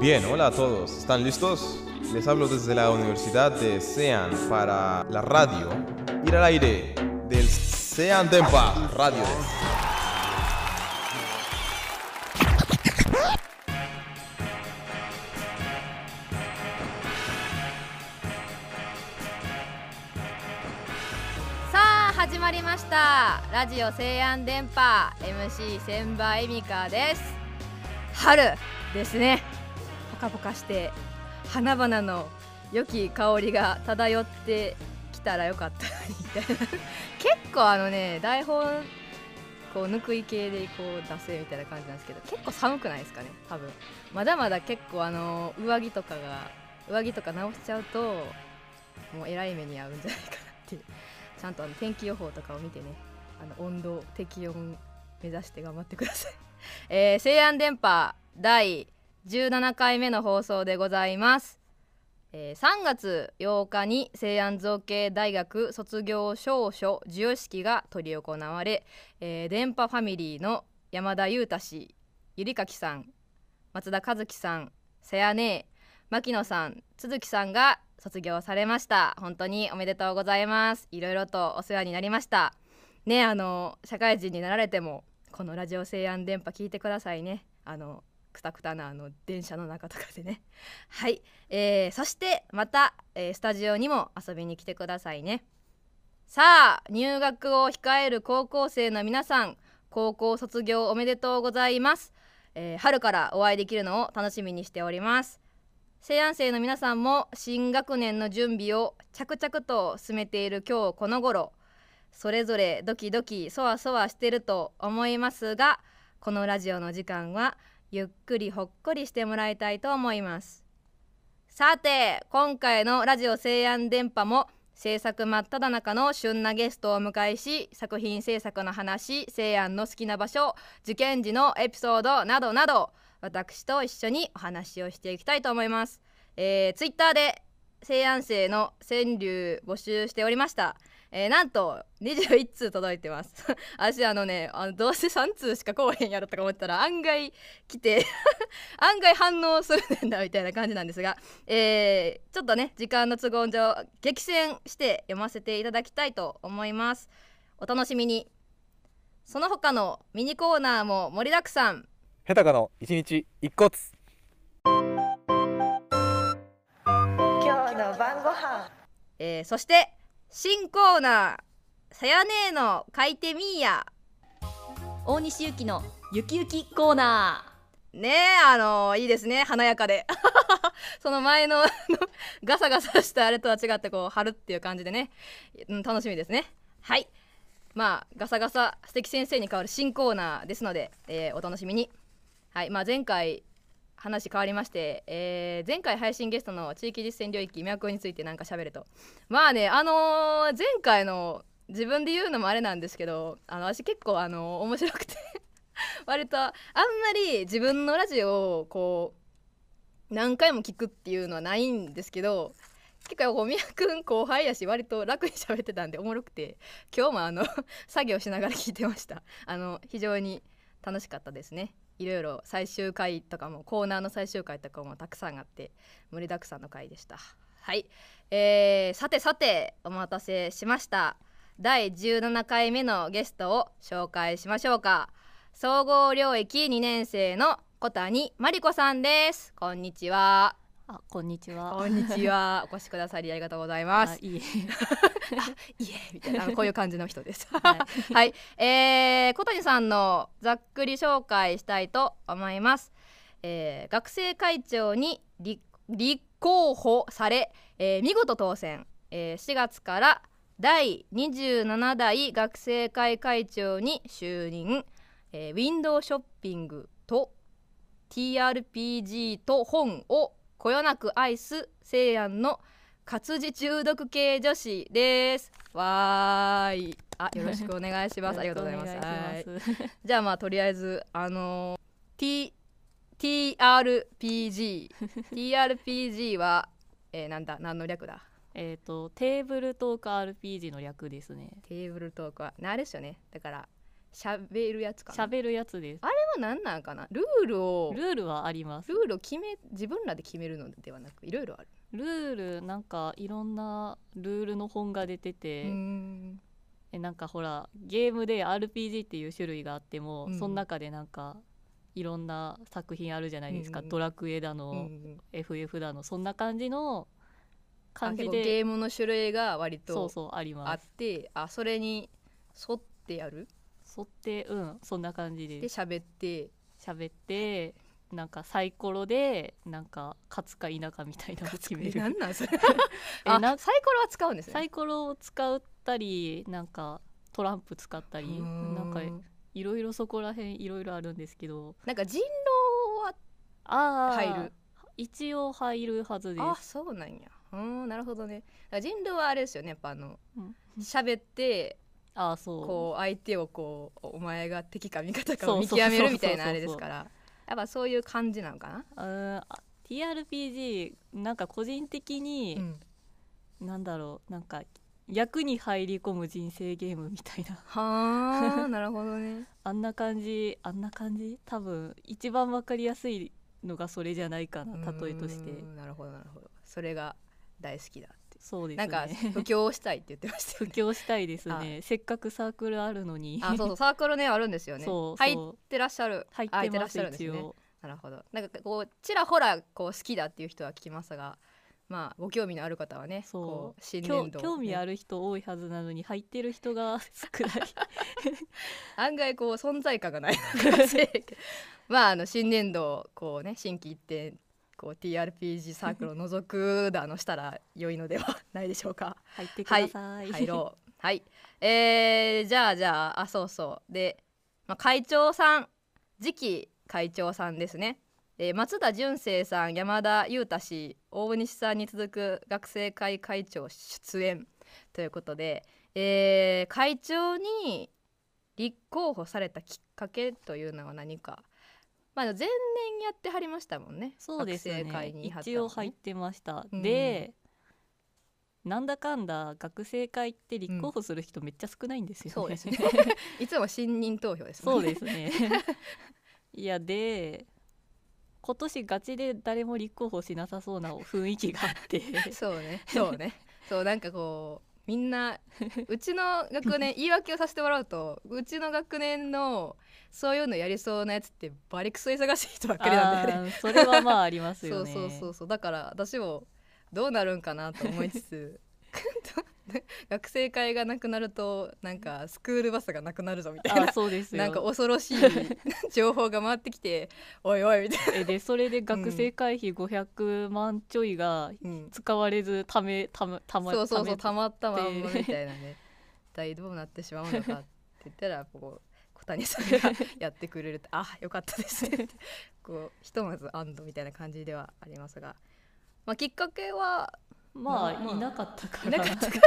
Bien, hola a todos. ¿Están listos? Les hablo desde la Universidad de Sean para la radio. Ir al aire del Sean Dempa Radio. した。ラジオ西安電波 MC 千葉恵美香です。春ですね。ポカポカして花々の良き香りが漂ってきたらよかったみたいな。結構あのね台本こうぬくい系でこう出せみたいな感じなんですけど結構寒くないですかね？多分。まだまだ結構あの上着とかが上着とか直しちゃうともうえらい目に遭うんじゃないかなっていう。ちゃんとあの天気予報とかを見てねあの温度適温目指して頑張ってください、えー、西安電波第17回目の放送でございます、えー3月8日に西安造形大学卒業証書授与式が執り行われ、えー電波ファミリーの山田裕太氏ゆりかきさん松田和樹さんさやねえ牧野さん都築さんが卒業されました。本当におめでとうございます。いろいろとお世話になりました。ねあの社会人になられてもこのラジオ西安電波聞いてくださいね。あのくたくたなあの電車の中とかでね。はい、えーそしてまた、えースタジオにも遊びに来てくださいね。さあ入学を控える高校生の皆さん高校卒業おめでとうございます、えー春からお会いできるのを楽しみにしております。西安生の皆さんも新学年の準備を着々と進めている今日この頃それぞれドキドキそわそわしてると思いますがこのラジオの時間はゆっくりほっこりしてもらいたいと思います。さて今回のラジオ西安電波も制作真っ只中の旬なゲストをお迎えし作品制作の話西安の好きな場所受験時のエピソードなどなど私と一緒にお話をしていきたいと思います、えー、ツイッターで西安生の川柳募集しておりました、えー、なんと21通届いてます。私あのねあのどうせ3通しか来おへんやろとか思ったら案外来て 案外反応するんだみたいな感じなんですが、えー、ちょっとね時間の都合上激戦して読ませていただきたいと思います。お楽しみに。その他のミニコーナーも盛りだくさん。ヘタカの一日一骨今日の晩ご飯。えーそして新コーナー「さやねえの書いてみーや。大西ゆきのゆきゆきコーナ」ねえあのいいですね。華やかで。その前の ガサガサしたあれとは違ってこう春っていう感じでね、うん、楽しみですね。はい。まあガサガサ素敵先生に代わる新コーナーですので、えーお楽しみにはいまあ前回話変わりまして、えー前回配信ゲストの地域実践領域脈についてなんか喋ると。まあねあのー前回の自分で言うのもあれなんですけどあの私結構あの面白くて。割とあんまり自分のラジオをこう何回も聞くっていうのはないんですけど結構こう宮くん後輩やし割と楽に喋ってたんでおもろくて今日もあの 作業しながら聞いてました。あの非常に楽しかったですね。いろいろ最終回とかもコーナーの最終回とかもたくさんあって盛りだくさんの回でした。はい、えー、さてさてお待たせしました。第17回目のゲストを紹介しましょうか。総合領域2年生の小谷真理子さんです。こんにちは。あこんにちは。こんにちは。お越しくださりありがとうございます。あいい。いえ。みたいなこういう感じの人です。は はい、えー、小谷さんのざっくり紹介したいと思います、えー学生会長に立立候補され、えー見事当選、えー4月から第27代学生会会長に就任、えーウィンドウショッピングと TRPG と本をこよなく愛す西安の活字中毒系女子です。わーい。あよろしくお願いします。ありがとうございます。じゃあまあとりあえずあのー T TRPG TRPG は、えー、なんだ？何の略だ？えっとテーブルトーク RPG の略ですね。テーブルトークはなあれですよね。だから喋るやつかな？喋るやつです。あれは何なんかな？ルールをルールはあります。ルールを決め自分らで決めるのではなくいろいろある。ルールなんかいろんなルールの本が出てて、えなんかほらゲームで RPG っていう種類があっても、うんその中でなんかいろんな作品あるじゃないですか、うんうん。ドラクエだの、うん FF だのそんな感じの感じで。ゲームの種類が割とそうそうありあっますてあそれに沿ってやる？沿ってうんそんな感じでで喋って。喋ってなんかサイコロでなんか勝つか否かみたいなのを決める。なんなんそれ。えサイコロは使うんですね。サイコロを使ったりなんかトランプ使ったりなんかいろいろそこら辺いろいろあるんですけど。なんか人狼はああ入る。一応入るはずであすそうなんや。うんなるほどね。人狼はあれですよねやっぱあのうん。喋ってああそう。こう相手をこうお前が敵か味方かを見極めるみたいなあれですから。やっぱそういう感じなのかな？TRPG なんか個人的に、うん。なんだろうなんか役に入り込む人生ゲームみたいな。はあなるほどね。あんな感じあんな感じ？多分一番わかりやすいのがそれじゃないかな例えとして。うんなるほどなるほど。それが大好きだそうですね。なんか布教したいって言ってましたね。教したいですね。せっかくサークルあるのに。あそうそうサークルねあるんですよね。そう入ってらっしゃる入っあてらっしゃるんですね。なるほど。なんかこうちらほらこう好きだっていう人は聞きますがまあご興味のある方はねそう。こう新興年度、興味あるる人多いはずなのに入ってる人が 少ない。案外こう存在感がないまああの新年度こうね新規一点こう TRPG サークルを覗くだのしたら良いのでは ないでしょうか。入ってください、入ろう。はい。えー、じゃあじゃああそうそう。で、まあ、会長さん次期会長さんですね、えー松田純正さん山田裕太氏大西さんに続く学生会会長出演。ということで、えー会長に立候補されたきっかけというのは何かまあ前年やってはりましたもんねそうですね。にはった一応入ってました、うん。でなんだかんだ学生会って立候補する人めっちゃ少ないんですよね、そうですね。いつも信任投票ですね。そうですね。いやで今年ガチで誰も立候補しなさそうな雰囲気があって。そうね。そうね。そうなんかこうみんな うちの学年言い訳をさせてもらうとうちの学年のそういうのやりそうなやつってバリクソ忙しい人ばっかりなんだよね。それはまああります そうよねそうそうそう。だから私もどうなるんかなと思いつつ 学生会がなくなるとなんかスクールバスがなくなるぞみたいあなそうですよ。なんか恐ろしい 情報が回ってきておいおいみたいな、えでそれで学生会費500万ちょいがうん。使われずためためたまそうそうそうたたまったまんまみたいなね。一体どうなってしまうのかって言ったらこう小谷さんがやってくれるって あよかったですねってこうひとまず安堵みたいな感じではありますが、まあ、きっかけはまあ、まあいなかったかいらなかったか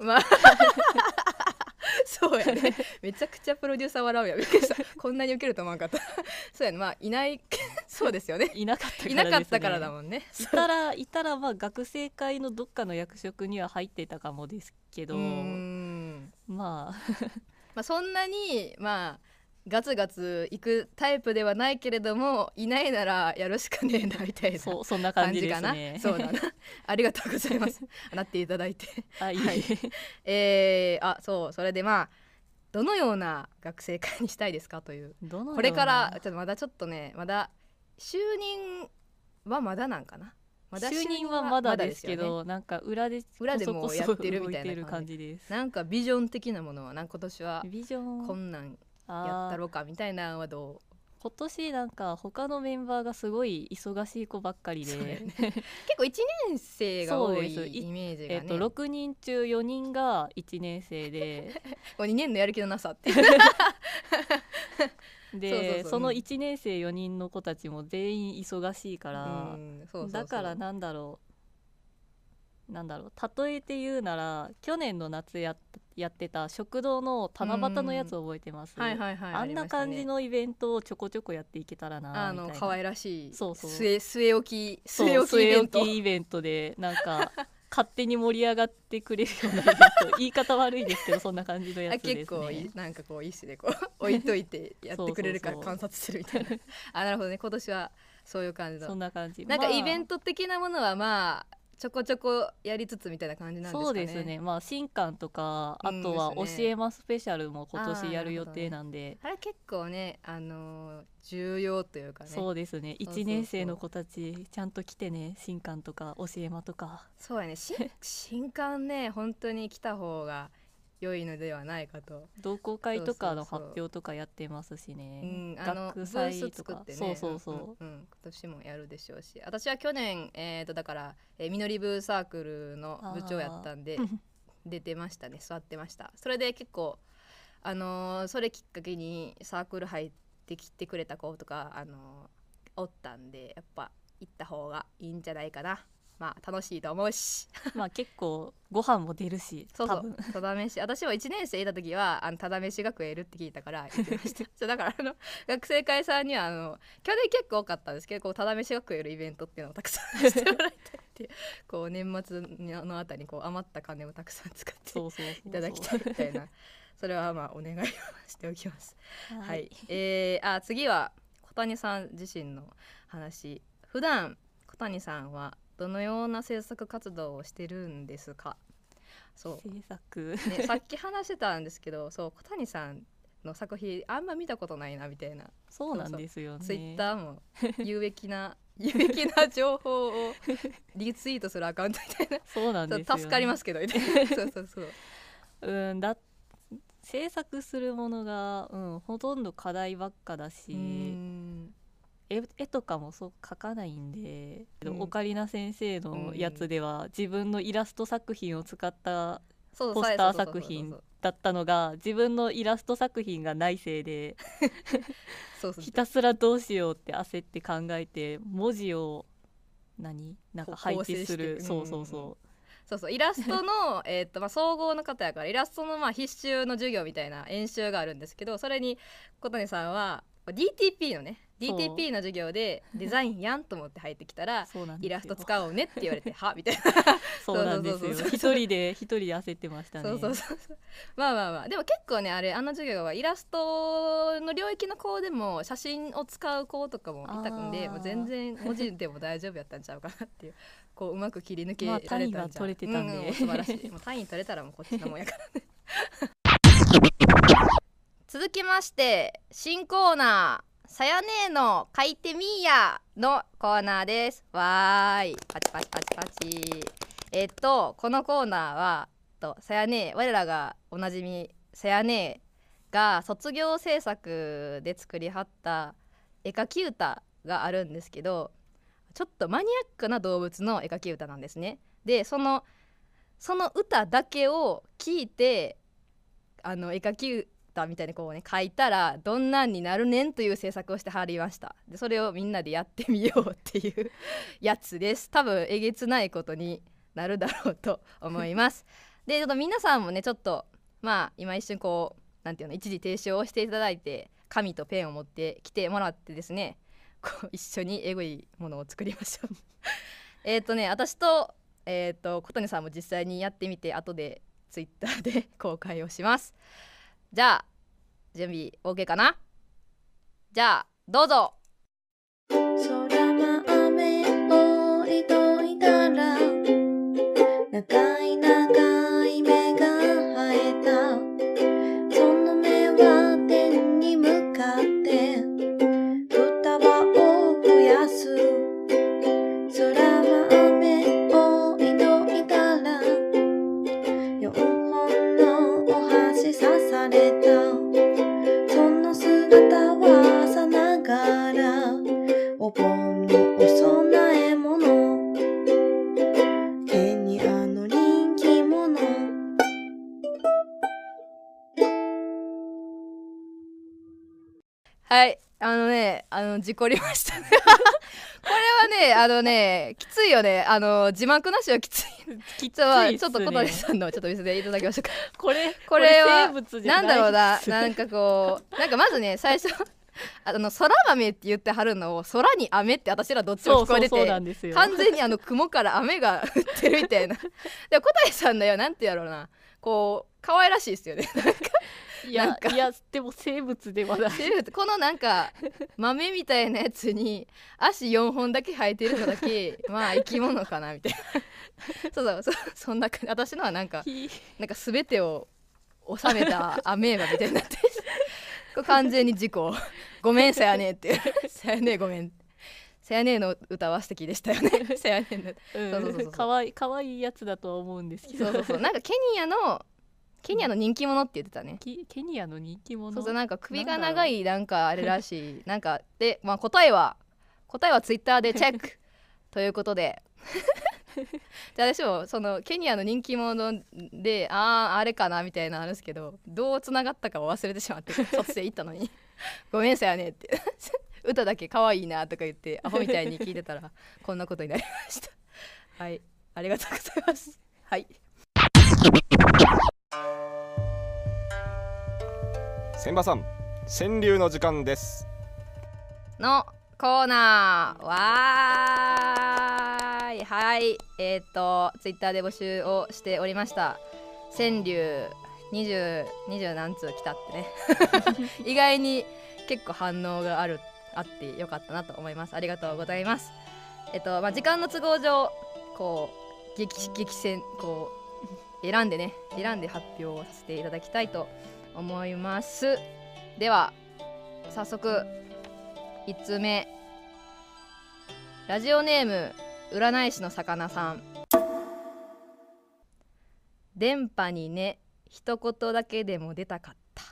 ら。まあ。そうやね。めちゃくちゃプロデューサー笑うやびっくりした。こんなに受けると思わなかった。そうやね。まあいない。そうですよね。いなかったからね、いなかったからだもんね。いたらいたらまあ学生会のどっかの役職には入ってたかもですけど。まあ。まあ、そんなにまあガツガツ行くタイプではないけれどもいないならやるしかねえなみたいなそうそんな感じかなすね。そうだな。ありがとうございます。なっていただいて。あいい、はい。えー、あそうそれでまあどのような学生会にしたいですかという。これからちょっとまだちょっとねまだ就任はまだなんかな。まだ就任はまだですけよね。ど、なんか裏で裏でもやってるみたいな感じです。なんかビジョン的なものはなんか今年はビジョン。こんなんやったろうかみたいなのはどう？今年なんか他のメンバーがすごい忙しい子ばっかりで、ね。結構1年生が多いイメージがね。えっと6人中4人が1年生で。こう2年のやる気のなさって でそのうん1年生4人の子たちも全員忙しいから、だからなんだろうなんだろう例えて言うなら去年の夏やっやってた食堂の七夕のやつ覚えてます、はいはいはいあんな感じののイベントをちょこちょこやっていけたらなあみたいな。の可愛らしいそうそう。据え据え置きそう据え置きイベント。据え置きイベントでなんか 勝手に盛り上がってくれるようなイベント。言い方悪いですけどそんな感じのやあつですね。結構いいなんかこういいっすねこう置いといてやってくれるからそうそうそう。観察するみたいな。あなるほどね。今年はそういう感じそのんな感じ。なんかイベントト的なものはまあちょこちょこやりつつみたいな感じなんですかね。そうですね。まあ新刊とかあうんとは教えます。スペシャルも今年やる予定なんで。あれ結構ねあのー重要というかね。そうですね。そうそうそう。1年生の子たちちゃんと来てね新刊とか教えまとか。そうやね。新 新刊ね本当に来た方が良いのではないかと、同好会とかの発表とかやってますしうねん、あのブ学祭とか。作ってね。そうそうそう、んうんうん。今年もやるでしょうし。私は去年えー、とだから、えー、みのりブーサークルの部長やったんで 出てましたね。座ってました。それで結構あのーそれきっかけにサークル入ってきてくれた子とかあのーおったんでやっぱ行った方がいいんじゃないかなまあ楽しいと思うし。まあ結構ご飯も出るしそうそうただ飯。私も1年生いた時はあのただ飯が食えるって聞いたから行ってましたそうだからあの学生会さんにはあの去年結構多かったんですけどこうただ飯が食えるイベントっていうのをたくさんしてもらいたいっていう こう年末のあたりにこう余った金をたくさん使っていただきたいみたいな。それはまあお願いをしておきます。ははい、えー、あ次は小谷さん自身の話。普段小谷さんはどのような制作活動をしてるんですか？そ制作。う、ね、さっき話してたんですけど そう小谷さんの作品あんま見たことないなみたいな。そうなんですよね。ツイッターも有益な 有益な情報を リツイートするアカウントみたいな。そうなんですよ、ね、助かりますけどそうそうそう。うんだ制作するものが、うん、ほとんど課題ばっかだし、絵絵とかもそう描かないんで、うん。オカリナ先生のやつでは自分のイラスト作品を使ったそうポスターそうそうそうそう作品だったのが自分のイラスト作品がないせいでそうそうひたすらどうしようって焦って考えて文字を何？なんか配置する。うんそうそうそそうそう。イラストの えーっとまあ総合の方やからイラストのまあ必修の授業みたいな演習があるんですけどそれに小谷さんは DTP のねそう DTP の授業で デザインやんと思って入ってきたらイラスト使おうねって言われてはみたいな。そうなんですよ。一人で一人で焦ってましたね。そうそうそう。まあまあまあ。でも結構ねあれあの授業はイラストの領域の子でも写真を使う子とかもいたんでもう全然文字でも大丈夫やったんちゃうかなっていう こううまく切り抜けまあられたんちゃう、単位は取れてたんで。うう素晴らしい。もう単位取れたらもうこっちのもんやからね。続きまして新コーナーさやねえの書いてみーやのコーナーです。わーい。パチパチパチパチ。えっとこのコーナーはとさやねえ我らがおなじみさやねえが卒業制作で作りはった絵描き歌があるんですけどちょっとマニアックな動物の絵描き歌なんですね。でそのその歌だけを聞いてあの絵描き歌みたいにこうね書いたらどんなんになるねんという制作をしてはりました。でそれをみんなでやってみようっていう やつです。多分えげつないことになるだろうと思います。でちょっと皆さんもねちょっとまあ今一瞬こうなんていうの一時停止をしていただいて紙とペンを持ってきてもらってですねこう一緒にエグいものを作りましょう。えっとね私とえっ、と小谷さんも実際にやってみて後でツイッターで公開をします。じゃあ準備 OK かな？じゃあどうぞ。そら豆置いといたら長い盆のお供え物。ケニアの人気者はいあのねあの事故りましたね。これはねあのねきついよね。あの字幕なしはきつい。きつちょ,、いっすね。ちょっと小谷さんのちょっと見せていただきましょうか。これこれは生物じゃなんだろうな。なんかこうなんかまずね最初あの空豆って言ってはるのを空に雨って私らどっちも聞こえてて完全にあの雲から雨が降ってるみたいな。でも小谷さんのよなんてやろうな。こう可愛らしいですよね。いやいやでも生物ではない。セリフこのなんか 豆みたいなやつに足4本だけ生えてるのだけまあ生き物かなみたいな。そうそうそそんな感じ。私のはなんかひなんか全てを収めたアメーバみたいになって完全に事故ごめんさやねって。いうさやねごめん。さやね の歌は素敵でしたよね。さやねの。うんそうそうそう。かわいかわいいやつだとは思うんですけど。そうそうそう。なんかケニアのケニアの人気者って言ってたね。ケケニアの人気者？そうそうなんか首が長いなんかあれらしい。なんかで、まあ、答えは答えはツイッターでチェック。ということで じゃあ私もそのケニアの人気者であああれかなみたいなのあるんですけどどうつながったかを忘れてしまって 卒生行ったのに。ごめんさやねって。歌だけ可愛いなとか言ってアホみたいに聞いてたらこんなことになりました。はい。ありがとうございます。はい。千葉さん川柳の時間です。のコーナー。わはいえっ、とツイッターで募集をしておりました。川柳2020何通来たってね。意外に結構反応があるあってよかったなと思います。ありがとうございます。えっ、とまあ時間の都合上こう激激戦こう選んでね選んで発表させていただきたいと思います。では早速1つ目。ラジオネーム占い師の魚さん。電波にね一言だけでも出たかった。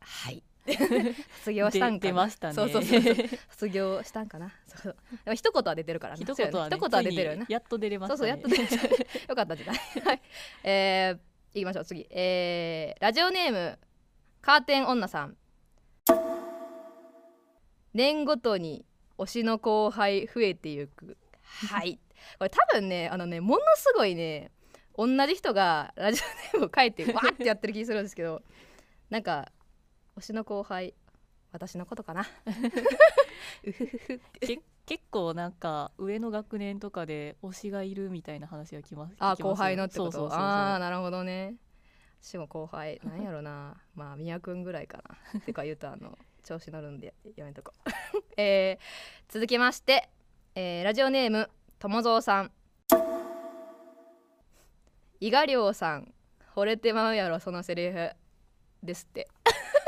はい。卒業したんかな。で出ましたね。そうそうそう卒業したんかな。そうでも一言は出てるからね一言は、ね、出てるよねやっと出れました、ね、そうそうやっと出てるよかったじゃないはい。えー、いきましょう次。えー、ラジオネームカーテン女さん。年ごとに推しの後輩増えていく。はいこれ多分ねあのねものすごいね同じ人がラジオネームを書いて わーってやってる気するんですけどなんか推しの後輩私のことかな？結構なんか上の学年とかで推しがいるみたいな話がきますあ後輩のってこと？ああなるほどね。私も後輩なんやろな。まあ宮君ぐらいかな。てか言うとあの調子乗るんでやめとこう。えー、続きまして、えーラジオネーム友蔵さん。伊賀亮さん。惚れてまうやろそのセリフですって。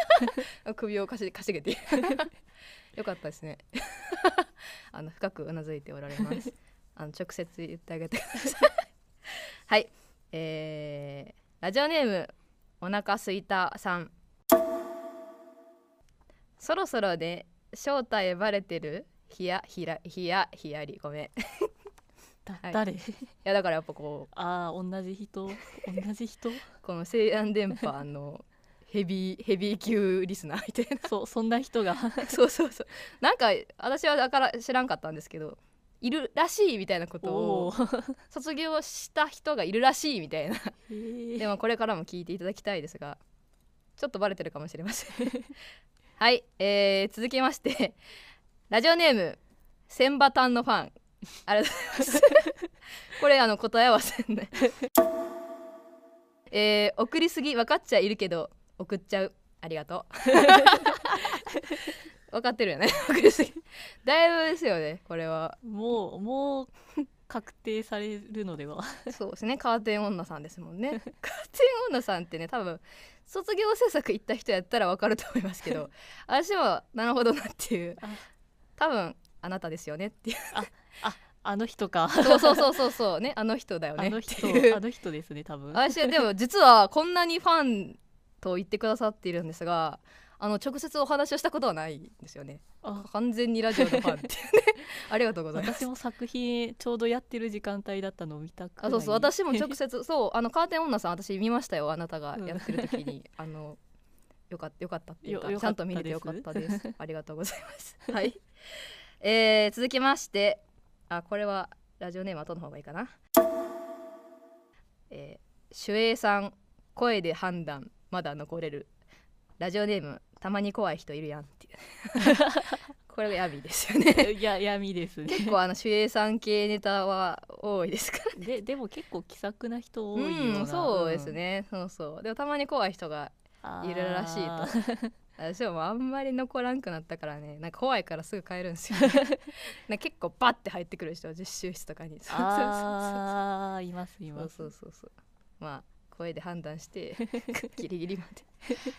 首をかしかしげて。よかったですね。あの深くうなずいておられます。あの直接言ってあげてください。はい。えー、ラジオネームお腹すいたさん。そろそろで正体バレてる？ひやひらひやひやり。ごめん。いはい。だ誰やだからやっぱこうあー同じ人？同じ人？この西安電波の ヘビーヘビー級リスナーみたいそうそんな人が。な そうそうそう。なんか私はだから知らんかったんですけどいるらしいみたいなことおをー。卒業した人がいるらしいみたいな。でもこれからも聞いていただきたいですがちょっとバレてるかもしれません。はい、えー、続きましてラジオネーム千葉タンのファンありがとうございます。これあの答え合わせね。えー、送りすぎ分かっちゃいるけど送っちゃう。ありがとう。分かってるよね。送りすぎ。だいぶですよねこれは。もうもう確定されるのでは。そうですね。カーテン女さんですもんね。カーテン女さんってね多分卒業制作行った人やったらわかると思いますけど私はなるほどなっていう。あ多分あなたですよねっていう。あの人か。そうそうそうそうそうねあの人だよね。っあの人あの人ですね多分。私はでも実はこんなにファンと言ってくださっているんですがあの直接お話をしたことはないんですよね。あ。完全にラジオのファンってね。ありがとうございます。私も作品ちょうどやってる時間帯だったのを見たくあそうそう。私も直接 そうあのカーテン女さん私見ましたよ。あなたがやってる時に、あのよかったよかったっていうかちゃんと見れてよかったです。ありがとうございます。はい、えー、続きましてあこれはラジオネーム後の方がいいかな。えー、守衛さん声で判断まだ残れる。ラジオネームたまに怖い人いるやんっていう。これが闇ですよね。いや闇ですね。結構あの守衛さん系ネタは多いですからででも結構気さくな人多いような、うんそうですね、そうそう。でもたまに怖い人がうんいるらしいと私はもうあんまり残らんくなったからね。なんか怖いからすぐ帰るんですよ、ね、な結構バッて入ってくる人実習室とかに。そうそうそうそう。あーいますいそます。うそうそうそう。まあ声で判断して ギリギリまで。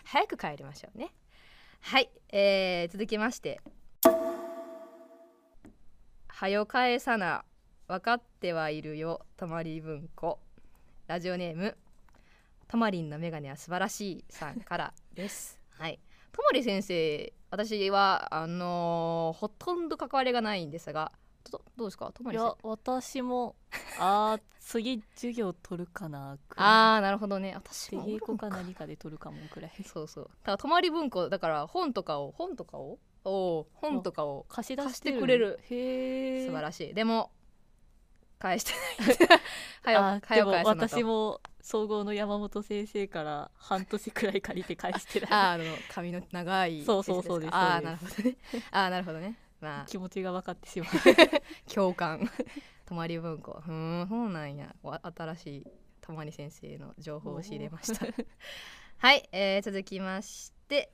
早く帰りましょうね。はい、えー、続きまして「はよ返さな分かってはいるよたまり文庫」ラジオネーム「たまりんのメガネは素晴らしい」さんからです。はいともり先生私はあのーほとんど関わりがないんですがどどうですか？ともいり先生。や私もあー次授業取るかなあーなるほどね。私出も稽古か何かで取るかもくらい。そうそう。ただ泊まり文庫だから本とかを本とかをおー本とかを貸し出貸してくれる。へえ素晴らしい。でも返してない。はよはよ私も総合の山本先生から半年くらい借りて返してない。あーあの髪の長いそうそうそうですああなるほどね。ああなるほどね。まあ。気持ちが分かってしまう。共感。泊まり文庫。うーんそうなんや。わ新しい泊まり先生の情報を仕入れました。はい、えー続きまして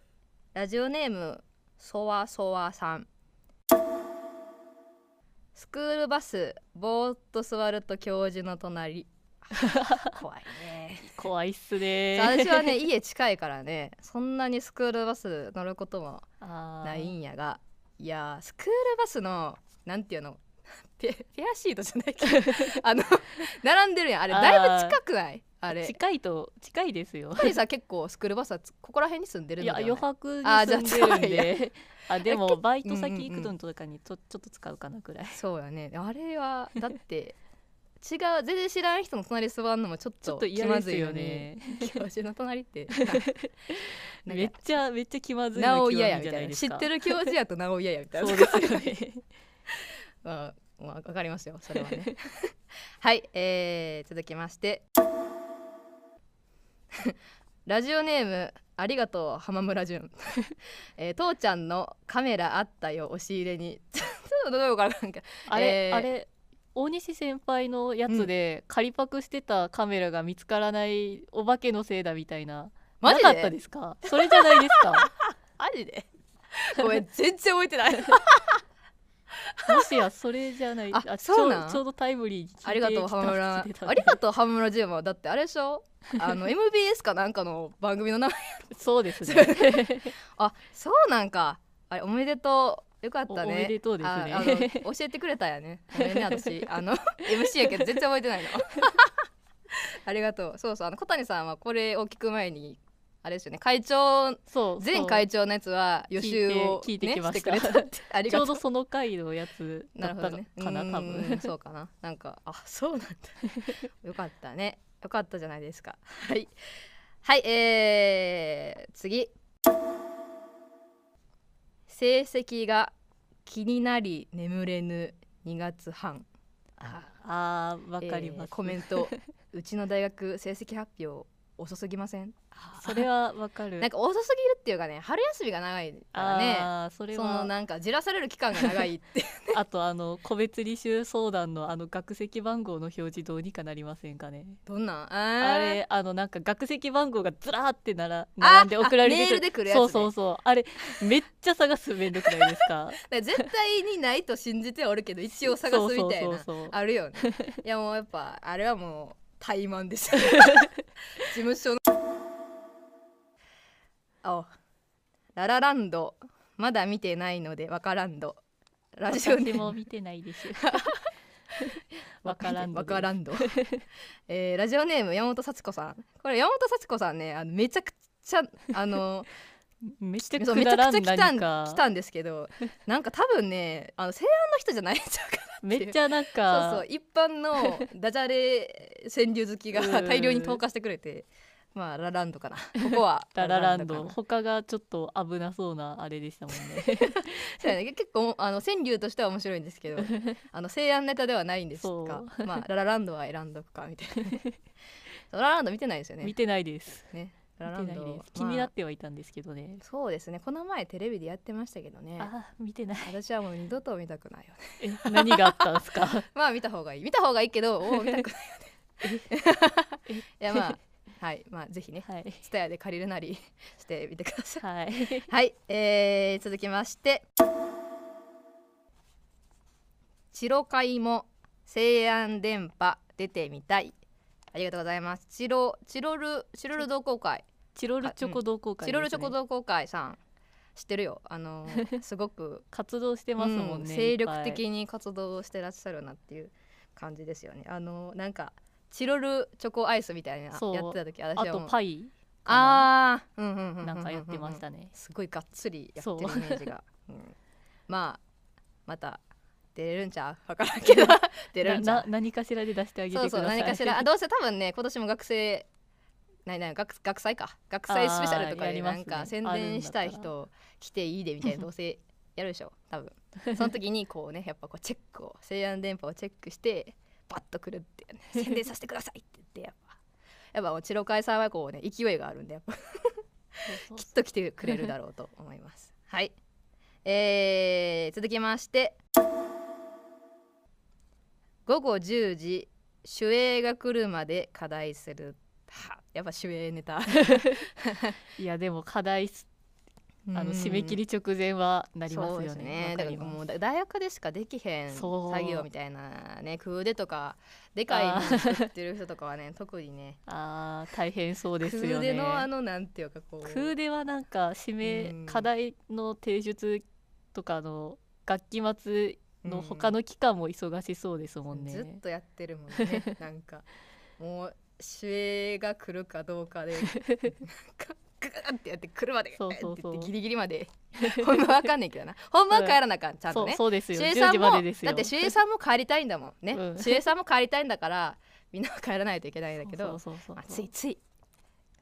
ラジオネームそわそわさんスクールバスぼーっと座ると教授の隣。怖いね。怖いっすね。私はね 家近いからねそんなにスクールバス乗ることもないんやがいやースクールバスのなんていうの ペペアシートじゃないけど。あの並んでるやん。あれだいぶ近くない？あれ。近いと近いですよ。ぱりさ結構スクールバスはつここら辺に住んでるいのではないや余白にあーじゃあ住んでるんで。あでもバイト先行くのとかにちょちょっと使うかなくらい。そうやね。あれはだって違う全然知らん人の隣座るのもちょっと気まずいよね。ね教授の隣って。なんめっかちゃめっちゃ気まずいなお嫌やみたいゃな知ってる教授やとなお嫌やみたいな。そうですよね。まあ、まあ、わかりますよ。それはね。はい、えー、続きまして ラジオネームありがとう浜村淳、えー、父ちゃんのカメラあったよ押し入れに。ちょっとどういうことかなんかあれ、えーあれ大西先輩のやつで仮パクしてたカメラが見つからないお化けのせいだみたいな。マジで？なかったですか？それじゃないですか？マジで？ごめん全然覚えてない もしやそれじゃない。あそうなん？ちょちょうどタイムリーに聞いてありがとう浜村。ありがとう浜村 淳は。だってあれでしょ？あの MBS かなんかの番組の名前。そうですね。あそうなんか。あれおめでとう。よかったね。おおめでとうですね。ああの教えてくれたんやね。ごめんね私。あの MC やけど全然覚えてないの。ありがとう。そうそう。あの小谷さんはこれを聞く前にあれですよね。会長そう前会長のやつは予習を、聞いてね、聞いてきました。ちょうどその回のやつだったかな多分。そうかな。なんかあそうなんだ。よかったね。よかったじゃないですか。はい。はいえー、次。成績が気になり眠れぬ2月半。ああーわかります、えーコメント。うちの大学成績発表遅すぎません？それはわかる。なんか遅すぎるっていうかね春休みが長いからね。あーそれそのはなんかじらされる期間が長いって。あとあの個別履修相談のあの学籍番号の表示どうにかなりませんかね。どんなん？あれあのなんか学籍番号がずらーってなら並んで送られてあメールで来るやつね。そうそうそう。あれめっちゃ探すめんどくないですか？絶対にないと信じてはおるけど一応探すみたいな。あるよね。いやもうやっぱあれはもう怠慢です。よ 事務所の。あララランド。まだ見てないのでわからんど。ラジオネ私ーム。も見てないです。わからんどわからんど、えーラジオネーム山本幸子さん。これ山本幸子さんねあのめちゃくちゃあのめっちゃくだらんくちゃ来たん何か。来たんですけど なんか多分ねあの西安の人じゃないんちゃうかなめっちゃなんそうかそう一般のダジャレ川柳好きがうん。大量に投下してくれてまあラランドかな。ここは ララランド。他がちょっと危なそうなあれでしたもんね。そうやね。結構あの川柳としては面白いんですけどあの西安ネタではないんですそがう。まあララランドは選んどくかみたいな。ララランド見てないですよね。見てないです。ねラランド。気になってはいたんですけどね、そうですね。この前テレビでやってましたけどね。あ見てない。私はもう二度と見たくないよね。え何があったんですか？まあ見た方がいい。見た方がいいけどお見たくないよね。いやまあはい。まあぜひねはい。ツタヤで借りるなり してみてください。はい。はい、えー、続きまして「チロカイも西安電波出てみたい」ありがとうございます。チロチロルチロル同好会。チロルチョコ同好会です、ね。チロルチョコ同好会さん。知ってるよ。あの すごく。活動してますもんね、うん精力的に活動してらっしゃるなっていう感じですよね。あのなんかチロルチョコアイスみたいなやってた時私はもう。とパイあー。うんうんうんうんうんなんかやってましたね。すごいがっつりやってるイメージが、うん。まあまた出れるんちゃう？分からんけど。出れるんちゃう？何かしらで出してあげてそうください。そう何かしら。あどうせ多分ね今年も学生ないない学学祭か。学祭スペシャルとかでなんか宣伝したい人来ていいでみたいな どうせやるでしょ多分。その時にこうねやっぱこうチェックを西安電波をチェックしてバッと来るってね。宣伝させてくださいって言ってやっぱ。やっぱチロカイさんはこうね勢いがあるんでやっぱ。そう。きっと来てくれるだろうと思います。はい、えー、続きまして午後10時主演が来るまで課題する。はやっぱ主演ネタ。いやでも課題すあの締め切り直前はなりますよね。ね。だからもうだ大学でしかできへん作業みたいなね空手とかでかいってる人とかはね特にねあー大変そうです空よね。手のあのなんていうかこう空手はなんか締め、うん。課題の提出とかの学期末の他の期間も忙しそうですもんね、ずっとやってるもんねなんか。もう主演が来るかどうかでなんかグーってやって来るまでそうそうそう。ギリギリまで。ほんまわかんねんけどな。ほんまは帰らなあかん。ちゃんとね。そうですよ。10時主演さんもだって主演さんも帰りたいんだもんね、うん。主演さんも帰りたいんだからみんなは帰らないといけないんだけどついつい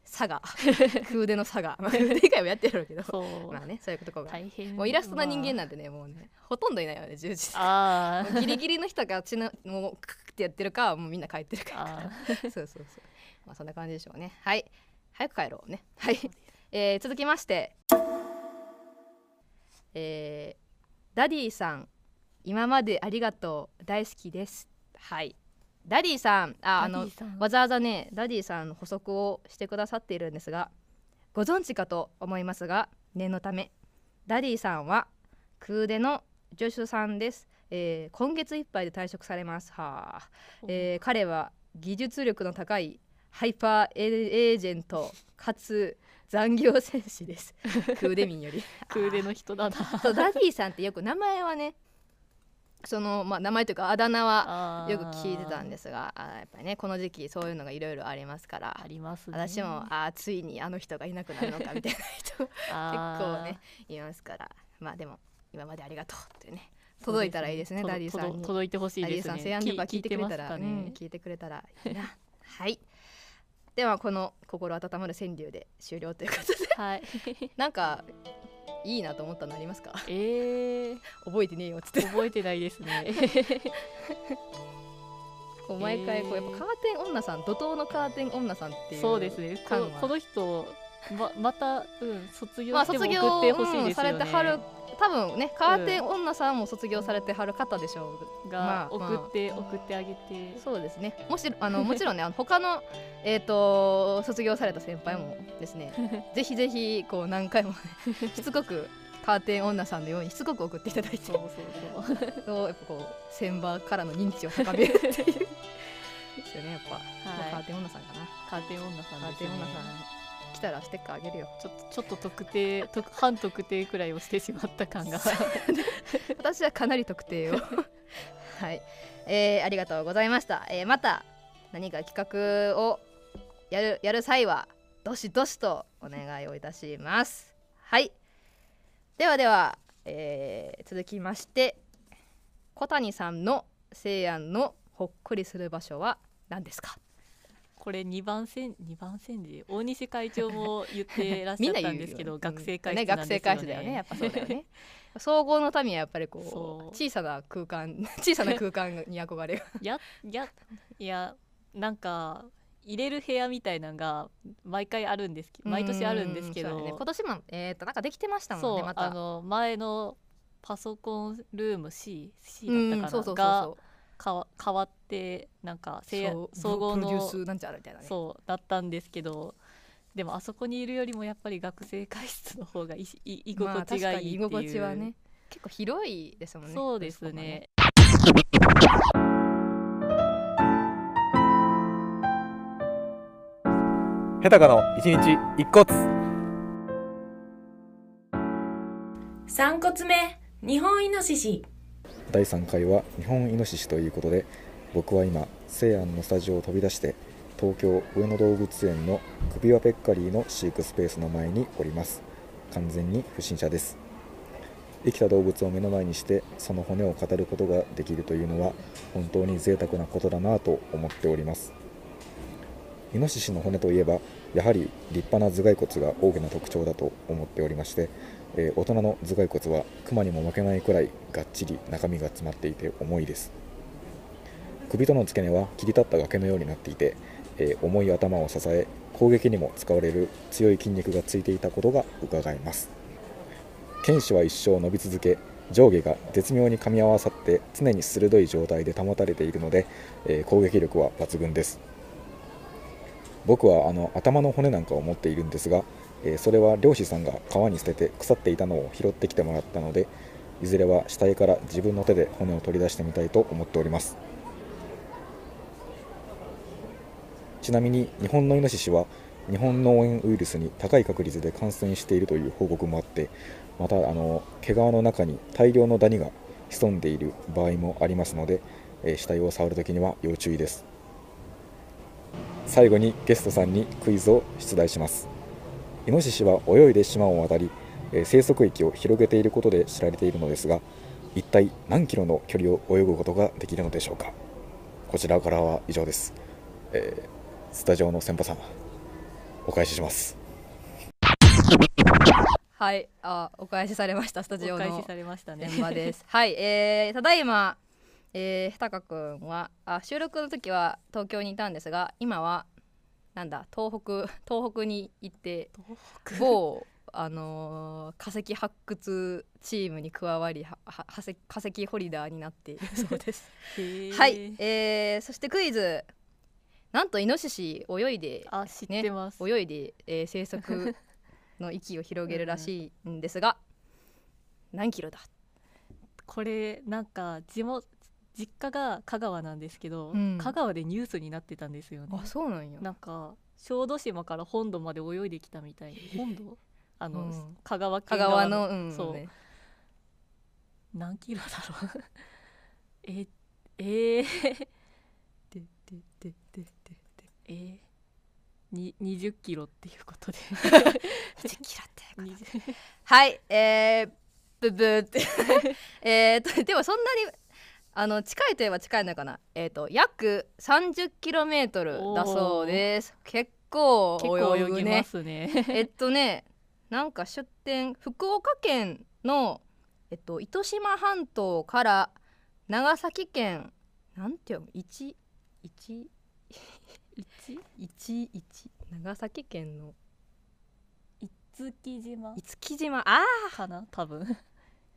差が 空手の差が、まあ、空手以外もやってるけど。そう。まあねそういうとこが大変もうイラストの人間まなんてねもうねほとんどいないよね10時あ ギリギリの人がちなもうククってやってるかはもうみんな帰ってるからあそうそうそう。まあそんな感じでしょうね。はい。早く帰ろうね。はい、えー続きまして。えーダディさん今までありがとう。大好きです。はいダディさんああのわざわざねダディさんの補足をしてくださっているんですがご存知かと思いますが念のためダディさんは空手の助手さんです、えー今月いっぱいで退職されます。はあ、えー彼は技術力の高いハイパーエージェントかつ残業戦士です。空手民より。空手の人だな。ダディさんってよく名前はねその、まあ、名前というかあだ名はよく聞いてたんですがあーやっぱりねこの時期そういうのがいろいろありますからありますね。私もあーついにあの人がいなくなるのかみたいな人 結構ねいますからまあでも今までありがとうってね届いたらいいですねそうダディさんに。届届いてほしいダディですねさんセイアンデンパ聞いてくれたらねうん聞いてくれたらいいな。はい。ではこの心温まる川柳で終了ということで。はい。なんかいいなと思ったのありますか？えー、覚えてねえよっつって。覚えてないですね。こう毎回こうやっぱカーテン女さん怒涛のカーテン女さんっていうそうですね。この人ままた、うん、卒業まあして送ってほしいですよね、うんされてはる多分ねカーテン女さんも卒業されてはる方でしょうが、まあ送って、送ってあげて。そうですね。もしあの もちろんねあの他のえっ、と卒業された先輩もですね ぜひぜひこう何回もね しつこくカーテン女さんのようにしつこく送っていただいて。そうそうそう。そうやっぱこう先場からの認知を高めるっていう。ですよねやっぱ、はい。カーテン女さんかな。カーテン女さんカーテン女さん。来たらステッカーあげるよ。ちょっとちょっと特定特反特定くらいをしてしまった感が。私はかなり特定を。はい、えーありがとうございました、えーまた何か企画をやるやる際はどしどしとお願いをいたします。はい。ではでは、えー続きまして小谷さんの西安のほっこりする場所は何ですか？これ2番線二番線時大西会長も言ってらっしゃったんですけどよ。学生会ね室ね。学生会室だよねやっぱそうだよね。総合の民はやっぱりこそう。う小さな空間 小さな空間に憧れが。ややいやなんか入れる部屋みたいなのが毎回あるんですけど毎年あるんですけど。ね。今年もえっ、となんかできてましたもんそうねまた。あの前のパソコンルーム C, C うんだったかな、がそうかわ変わってなんか総合プロデューのスなんちゃらみたいなね。そうだったんですけどでもあそこにいるよりもやっぱり学生会室の方がいいい居まあ心地がいいっていう、確かに居心地はね結構広いですもんね。そうですね。ヘタカの一日一骨。散骨目日本イノシシ第3回は日本イノシシということで僕は今西安のスタジオを飛び出して東京上野動物園の首輪ペッカリーの飼育スペースの前におります。完全に不審者です。生きた動物を目の前にしてその骨を語ることができるというのは本当に贅沢なことだなと思っております。イノシシの骨といえばやはり立派な頭蓋骨が大きな特徴だと思っておりまして、えー大人の頭蓋骨はクマにも負けないくらいがっちり中身が詰まっていて重いです。首との付け根は切り立った崖のようになっていて、えー重い頭を支え攻撃にも使われる強い筋肉がついていたことが伺えます。剣士は一生伸び続け上下が絶妙に噛み合わさって常に鋭い状態で保たれているので、えー攻撃力は抜群です。僕はあの頭の骨なんかを持っているんですが、えそれは漁師さんが川に捨てて腐っていたのを拾ってきてもらったのでいずれは死体から自分の手で骨を取り出してみたいと思っております。ちなみに日本のイノシシは日本脳炎ウイルスに高い確率で感染しているという報告もあってまたあの毛皮の中に大量のダニが潜んでいる場合もありますので、え死体を触るときには要注意です。最後にゲストさんにクイズを出題します。イノシシは泳いで島を渡り、えー生息域を広げていることで知られているのですが一体何キロの距離を泳ぐことができるのでしょうか。こちらからは以上です、えースタジオの先輩さんお返しします。はいあお返しされましたスタジオのお返しされましたね。現場です。はいえー、ただいまえー、ひたかくんはあ収録の時は東京にいたんですが今はなんだ東北 東北に行って某あのー化石発掘チームに加わりはは化石化石ホリダーになって。いるそうです。はい、えー、そしてクイズ。なんとイノシシ泳いであ知ってます、泳いで、えー、生息の域を広げるらしいんですが 何キロだ？これなんか地元実家が香川なんですけど、うん。香川でニュースになってたんですよね。あそうなんや。なんか小豆島から本土まで泳いできたみたい本土？あの、うん。香川香県川の、うん、そう、ね。何キロだろう？ええー、でででででえー、に20キロっていうことで。10キロって20はいえー、ブブーって。えーとでもそんなにあの近いといえば近いのかな。えっ、と約 30km だそうです。結構結構泳ぎ泳ぐね。ますね。えっとねなんか出店福岡県の、えっと、糸島半島から長崎県なんていうの一一一？一一長崎県の。五木島。五木島。ああかな？多分。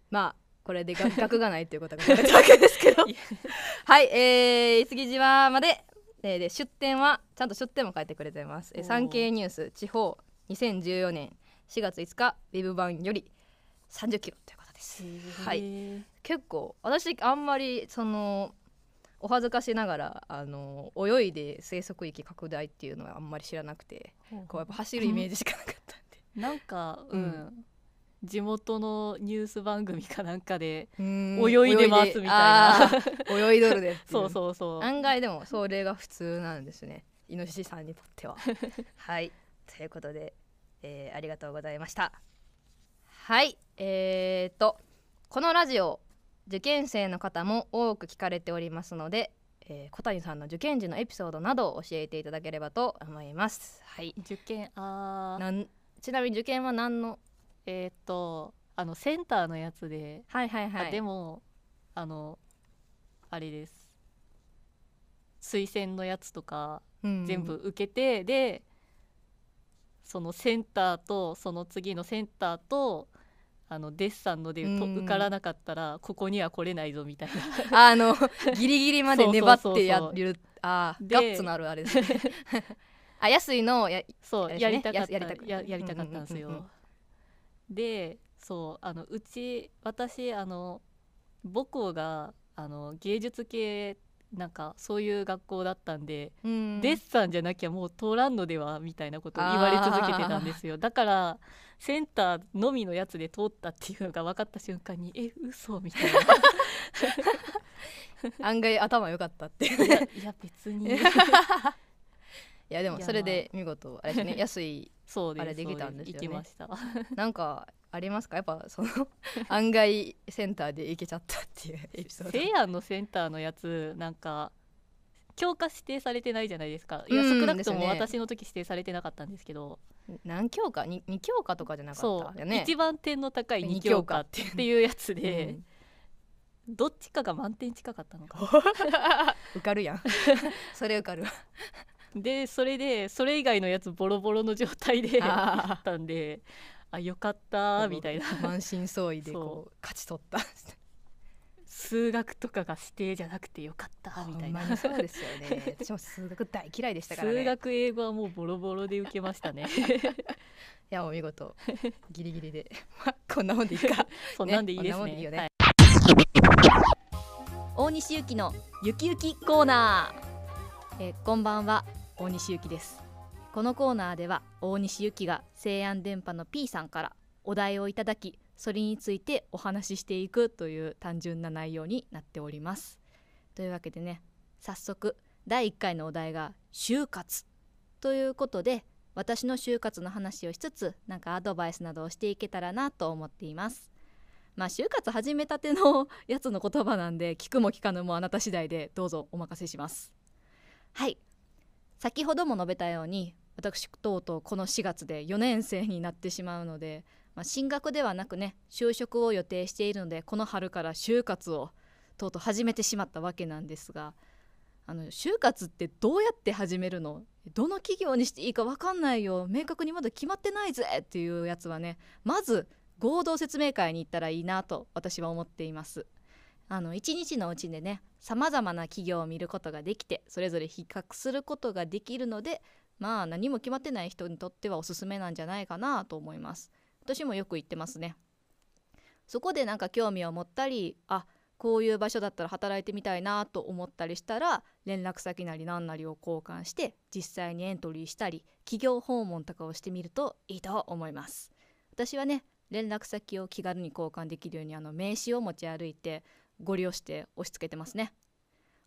まあこれでが額がないということがバレたわけですけど。はいえー、五木島まで,、えーで出店はちゃんと出店も書いてくれてます、産経ニュース地方2014年4月5日ウェブ版より30キロということです。はい。い。結構私あんまりそのお恥ずかしながらあの泳いで生息域拡大っていうのはあんまり知らなくてこうやっぱ走るイメージしかなかったんで。なんか、ううんん地元のニュース番組かなんかでうん。泳いでますみたいな。泳いどるで そうそうそう。案外でもそれが普通なんですね。イノシシさんにとっては。はい。ということで、えーありがとうございました。はい。えー、とこのラジオ受験生の方も多く聞かれておりますので、えー小谷さんの受験時のエピソードなどを教えていただければと思います。はい。受験あー。なんちなみに受験は何のえーっとあのセンターのやつで、はいはいはい。あでもあのあれです。推薦のやつとかうん全部受けて、でそのセンターとその次のセンターとあのデッサンのでとうん。受からなかったらここには来れないぞみたいな。あのギリギリまで粘ってやそうそう。るあーでガッツのあるあれですね。あ安いのやそう、あれですね。やりたかったややりたかった。ややりたかったんですよ。うんうんうんでそうあのうち私あの母校があの芸術系なんかそういう学校だったんで、うん。デッサンじゃなきゃもう通らんのではみたいなことを言われ続けてたんですよ。だからセンターのみのやつで通ったっていうのが分かった瞬間にえ嘘みたいな。案外頭良かったって。いやいや別に いやでもそれで見事あれですね 安いそうですあれできたんですよね。行きました。なんかありますか？やっぱその 案外センターで行けちゃったっていうエピソード。西安のセンターのやつなんか教科指定されてないじゃないですか。いやうん少なくとも私の時指定されてなかったんですけど、何教科 2, 二教科とかじゃなかったよね。一番点の高い2二教科ってていうやつで、うん。どっちかが満点近かったのかな。受かるやん。それ受かるわでそれでそれ以外のやつボロボロの状態でああ ったんであよかったーみたいな。満身創痍でこそう。勝ち取った。数学とかが指定じゃなくてよかったみたいな。そうですよね。私も数学大嫌いでしたから。ね数学英語はもうボロボロで受けましたね。いやお見事。ギリギリで。まあこんなもんでいいか。そんなんでいいですこんなもんでいいよね。はい。大西ゆきのゆきゆきコーナー、えこんばんは大西ゆきです。このコーナーでは大西ゆきが西安電波の P さんからお題をいただきそれについてお話ししていくという単純な内容になっております。というわけでね早速第1回のお題が就活。ということで私の就活の話をしつつなんかアドバイスなどをしていけたらなと思っています。まあ就活始めたてのやつの言葉なんで聞くも聞かぬもあなた次第でどうぞお任せします。はい。先ほども述べたように私とうとうこの4月で4年生になってしまうので、まあ、進学ではなくね就職を予定しているのでこの春から就活をとうとう始めてしまったわけなんですがあの就活ってどうやって始めるの？どの企業にしていいか分かんないよ。明確にまだ決まってないぜっていうやつはねまず合同説明会に行ったらいいなと私は思っています。あの1日のうちでねさまざまな企業を見ることができてそれぞれ比較することができるのでまあ何も決まってない人にとってはおすすめなんじゃないかなと思います。私もよく行ってますね。そこでなんか興味を持ったりあこういう場所だったら働いてみたいなと思ったりしたら連絡先なり何なりを交換して実際にエントリーしたり企業訪問とかをしてみるといいと思います。私はね連絡先を気軽に交換できるようにあの名刺を持ち歩いてご利用して押し付けてますね。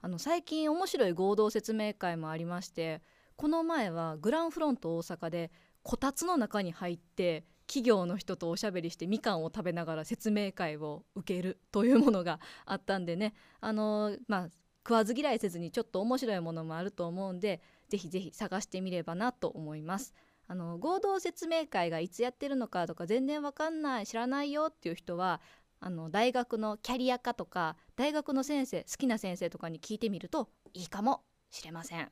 あの最近面白い合同説明会もありましてこの前はグランフロント大阪でこたつの中に入って企業の人とおしゃべりしてみかんを食べながら説明会を受けるというものがあったんでね。あのまあ食わず嫌いせずにちょっと面白いものもあると思うんでぜひぜひ探してみればなと思います。あの合同説明会がいつやってるのかとか全然わかんない知らないよっていう人はあの大学のキャリア科とか大学の先生好きな先生とかに聞いてみるといいかもしれません。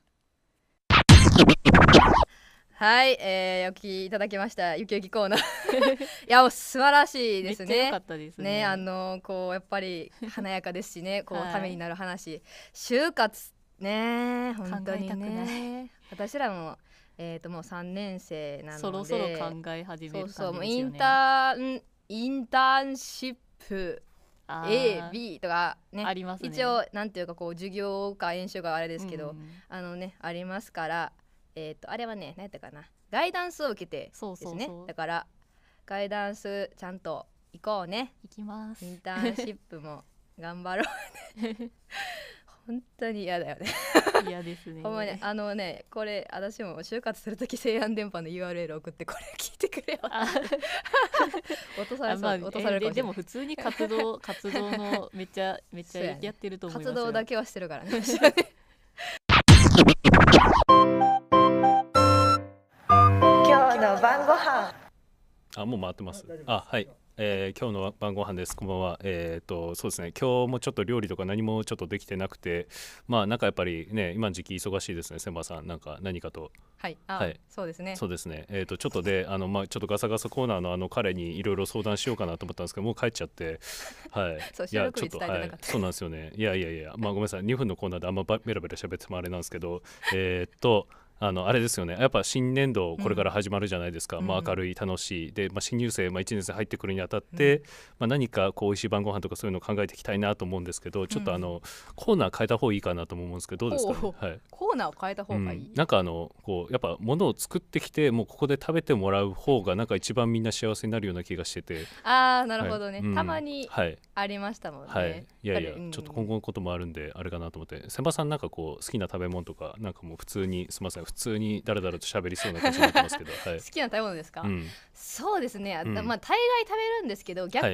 はい、えー、お聞きいただきましたゆきゆきコーナー。いや素晴らしいですね。ね。ねあのこうやっぱり華やかですしね こう、はいためになる話。就活ね本当にね。私らもえっ、ともう3年生なので。そろそろ考え始める感じですよね。そうそうもうインターンインターンシップあー。AB とかね。ありますね。一応なんていうかこう授業か演習かあれですけど、うん。あのねありますからえっ、とあれはね何やったかな。ガイダンスを受けてそうですねだからガイダンスちゃんと行こうね。行きます。インターンシップも頑張ろうね 本当に嫌だよね。嫌ですね。ほんまにあのねこれ私も就活する時西安電波の URL 送ってこれ聞いてくれよ。あ。落とされそう、あまあ落とされるででも普通に活動 活動のめっちゃめっちゃやってると思います活よ動だけはしてるからね。今日の晩ご飯。あ、もう回ってます。あ、はい。えー今日の晩ご飯です。こんばんは。えっ、とそうですね。今日もちょっと料理とか何もちょっとできてなくて、まあなんかやっぱりね、今の時期忙しいですね。千葉さんなんか何かと。はいあ、はいそうですねそうですね。えっ、とちょっとであのまあちょっとガサガサコーナーのあの彼にいろいろ相談しようかなと思ったんですけど、もう帰っちゃって、はい。そういやちょっとはい。そうなんですよね。いやいやいや、まあごめんなさい。2分のコーナーであんまばベラベラ喋ってもあれなんですけど、えーっと。あのあれですよね。やっぱ新年度これから始まるじゃないですか、うん。まあ、明るい楽しい。で、まあ、新入生、まあ、1年生入ってくるにあたって、まあ、何かこう美味しい晩ご飯とかそういうのを考えていきたいなと思うんですけどちょっとあの、コーナー変えた方がいいかなとも思うんですけどどうですか、ねはい。コーナーを変えた方がいい、うん、なんかあのこうやっぱ物を作ってきてもうここで食べてもらう方がなんか一番みんな幸せになるような気がしてて。ああなるほどね、はい。うん。たまにはいありましたもんね、はい、いやいやちょっと今後のこともあるんであれかなと思って。千葉さんなんかこう好きな食べ物とかなんかもう普通にすみません普通にだらだらと喋りそうな感じになってますけど。はい。好、きな食べ物ですか、うん、そうですね、あうん。まあ大概食べるんですけど逆う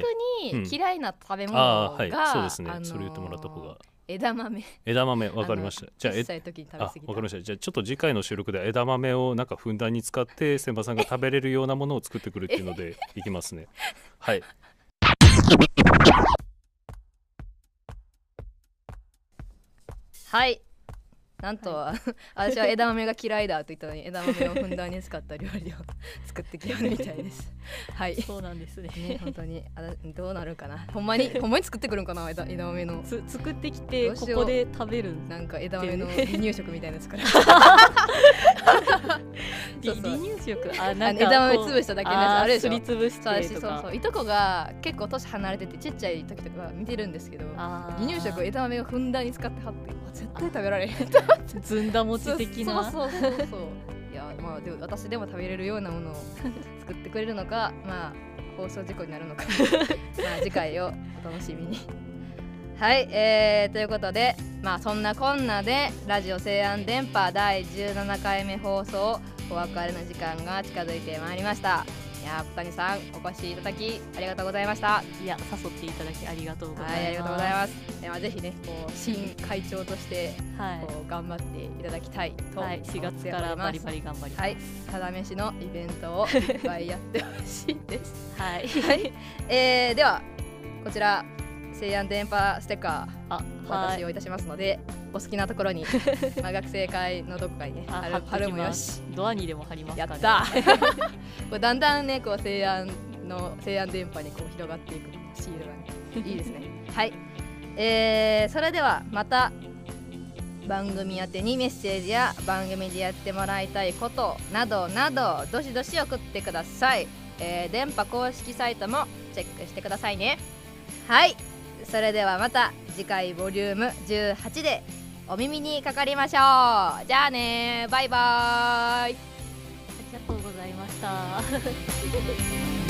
ん。に嫌いな食べ物が、はい。そうですね、あのーそれ言ってもらった方が。枝豆。枝豆わかりました。じゃあえ小さい時に食べあ過ぎた。わかりました。じゃあちょっと次回の収録で枝豆をなんかふんだんに使って千葉さんが食べれるようなものを作ってくるっていうので いきますね。はい。はいなんと、私は枝豆が嫌いだと言ったのに枝豆をふんだんに使った料理を作ってきよるみたいです。はい。そうなんですね。ね本当に。あどうなるかな。ほんまにほんまに作ってくるんかな枝枝豆の。つ作ってきてここで食べるなんか枝豆の離乳食みたいなやつから。離そうそう。離乳食？ああなん枝豆潰しただけのやつあるでしょ。すりつぶしそう私てとかそうそう。いとこが結構年離れててちっちゃい時とか見てるんですけど離乳食枝豆をふんだんに使ってはって絶対食べられへん ずんだ餅的な。そうそうそうそういやまあでも私でも食べれるようなものを作ってくれるのかまあ放送事故になるのか。まあ次回をお楽しみに。はい、えー、ということでまあそんなこんなでラジオ西安電波第17回目放送お別れの時間が近づいてまいりましたいやー小谷さんお越しいただきありがとうございました。いや誘っていただきありがとうございます。はいありがとうございます。ではぜひねこう新会長としてはこう頑張っていただきたいとい、はい、4月からバリバリ頑張ります。はい、ただ飯のイベントをいっぱいやってほしいです。はい、はい、えー、ではこちら西安電波ステッカあーお渡しをいたしますので、お好きなところに、まあ学生会のどこかにねあ貼る貼るもよし。ドアにでも貼りますかね。やったー。これだんだんねこう西安の西安電波にこう広がっていくシールがねいいですね。はい、えー、それではまた番組宛てにメッセージや番組でやってもらいたいことなどなどどしどし送ってください、えー電波公式サイトもチェックしてくださいね。はいそれではまた次回ボリューム18でお耳にかかりましょう。じゃあねバイバーイ。ありがとうございました。